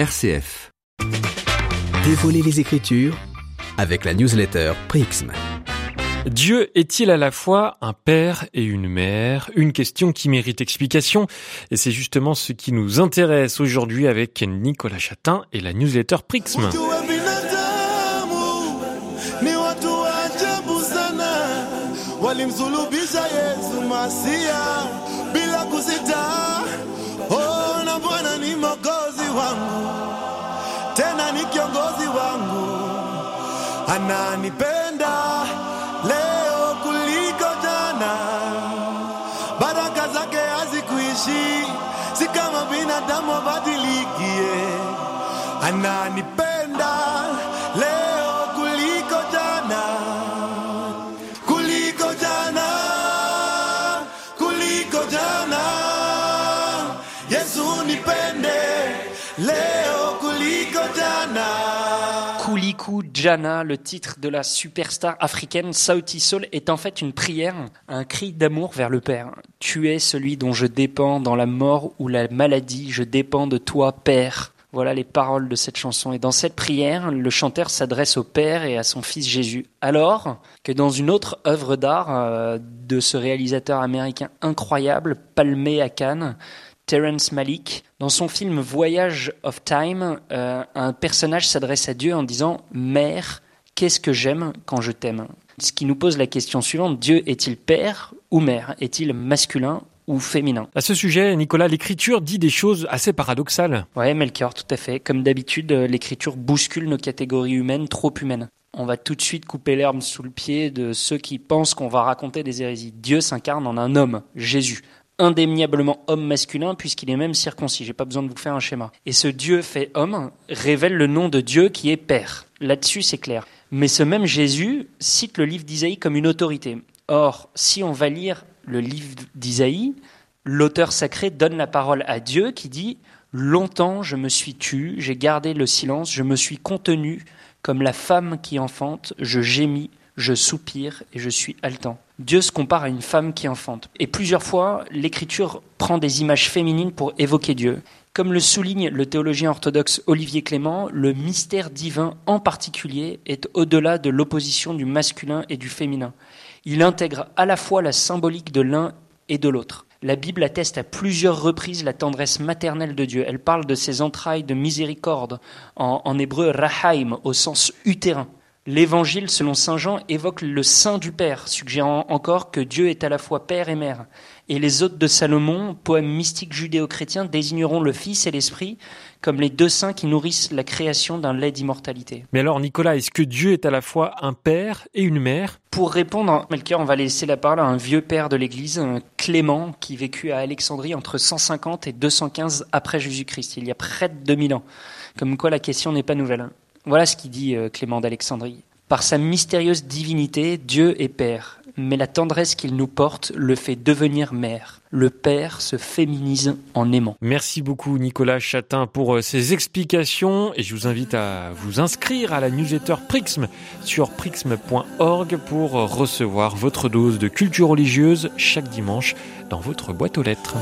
RCF. Dévoiler les Écritures avec la newsletter Prixm. Dieu est-il à la fois un père et une mère? Une question qui mérite explication et c'est justement ce qui nous intéresse aujourd'hui avec Nicolas Chatin et la newsletter Prixm. Ni mogozi wangu, tena ni kiongozi wangu, ananipenda leo kuliko jana, baraka zake hazikuishi, si kama binadamu abadilikie ananipenda Kuliku Jana, le titre de la superstar africaine Sauti Soul, est en fait une prière, un cri d'amour vers le Père. Tu es celui dont je dépends dans la mort ou la maladie, je dépends de toi, Père. Voilà les paroles de cette chanson. Et dans cette prière, le chanteur s'adresse au Père et à son Fils Jésus. Alors que dans une autre œuvre d'art euh, de ce réalisateur américain incroyable, palmé à Cannes, Terrence Malick, dans son film Voyage of Time, euh, un personnage s'adresse à Dieu en disant Mère, qu'est-ce que j'aime quand je t'aime? Ce qui nous pose la question suivante Dieu est-il père ou mère? Est-il masculin ou féminin? À ce sujet, Nicolas, l'écriture dit des choses assez paradoxales. Ouais, Melchior, tout à fait. Comme d'habitude, euh, l'écriture bouscule nos catégories humaines trop humaines. On va tout de suite couper l'herbe sous le pied de ceux qui pensent qu'on va raconter des hérésies. Dieu s'incarne en un homme, Jésus indéniablement homme masculin puisqu'il est même circoncis. J'ai pas besoin de vous faire un schéma. Et ce Dieu fait homme révèle le nom de Dieu qui est Père. Là-dessus, c'est clair. Mais ce même Jésus cite le livre d'Isaïe comme une autorité. Or, si on va lire le livre d'Isaïe, l'auteur sacré donne la parole à Dieu qui dit Longtemps je me suis tu, j'ai gardé le silence, je me suis contenu comme la femme qui enfante, je gémis, je soupire et je suis haletant. Dieu se compare à une femme qui enfante. Et plusieurs fois, l'Écriture prend des images féminines pour évoquer Dieu. Comme le souligne le théologien orthodoxe Olivier Clément, le mystère divin en particulier est au-delà de l'opposition du masculin et du féminin. Il intègre à la fois la symbolique de l'un et de l'autre. La Bible atteste à plusieurs reprises la tendresse maternelle de Dieu. Elle parle de ses entrailles de miséricorde, en, hébreu rahaim, au sens utérin. L'évangile, selon saint Jean, évoque le sein du Père, suggérant encore que Dieu est à la fois Père et Mère. Et les hôtes de Salomon, poème mystique judéo-chrétien, désigneront le Fils et l'Esprit comme les deux saints qui nourrissent la création d'un lait d'immortalité. Mais alors, Nicolas, est-ce que Dieu est à la fois un père et une mère? Pour répondre, Melchior, on va laisser la parole à un vieux père de l'Église, Clément, qui vécut à Alexandrie entre 150 et 215 après Jésus-Christ, il y a près de 2000 ans. Comme quoi la question n'est pas nouvelle. Voilà ce qu'il dit euh, Clément d'Alexandrie. Par sa mystérieuse divinité, Dieu est Père, mais la tendresse qu'il nous porte le fait devenir mère. Le Père se féminise en aimant. Merci beaucoup Nicolas Chatin pour euh, ces explications et je vous invite à vous inscrire à la newsletter Prixm sur prixm.org pour recevoir votre dose de culture religieuse chaque dimanche dans votre boîte aux lettres.